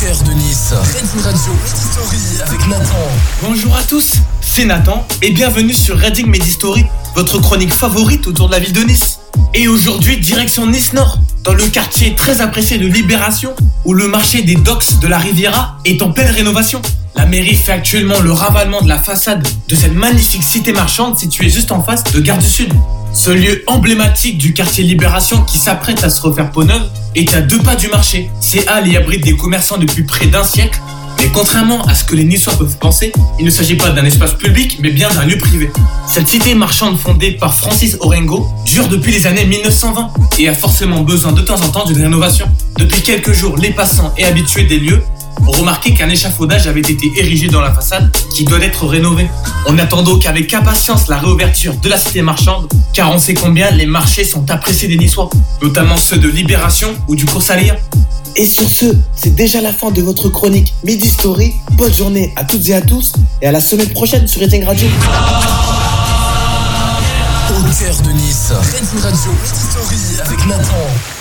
Story. Bonjour à tous, c'est Nathan et bienvenue sur Reading Medistory, votre chronique favorite autour de la ville de Nice. Et aujourd'hui, direction Nice Nord, dans le quartier très apprécié de Libération, où le marché des docks de la Riviera est en pleine rénovation. Mairie fait actuellement le ravalement de la façade de cette magnifique cité marchande située juste en face de Gare du Sud. Ce lieu emblématique du quartier Libération qui s'apprête à se refaire peau neuve est à deux pas du marché. Ces halles y abritent des commerçants depuis près d'un siècle. Mais contrairement à ce que les Niçois peuvent penser, il ne s'agit pas d'un espace public, mais bien d'un lieu privé. Cette cité marchande fondée par Francis Orengo dure depuis les années 1920 et a forcément besoin de temps en temps d'une rénovation. Depuis quelques jours, les passants et habitués des lieux remarqué qu'un échafaudage avait été érigé dans la façade qui doit être rénové. On attend donc avec impatience la réouverture de la cité marchande, car on sait combien les marchés sont appréciés des Niçois, notamment ceux de Libération ou du cours Salir. Et sur ce, c'est déjà la fin de votre chronique Midi Story. Bonne journée à toutes et à tous, et à la semaine prochaine sur Reading Radio. Au cœur de Nice, Reading Radio, Story avec Nathan.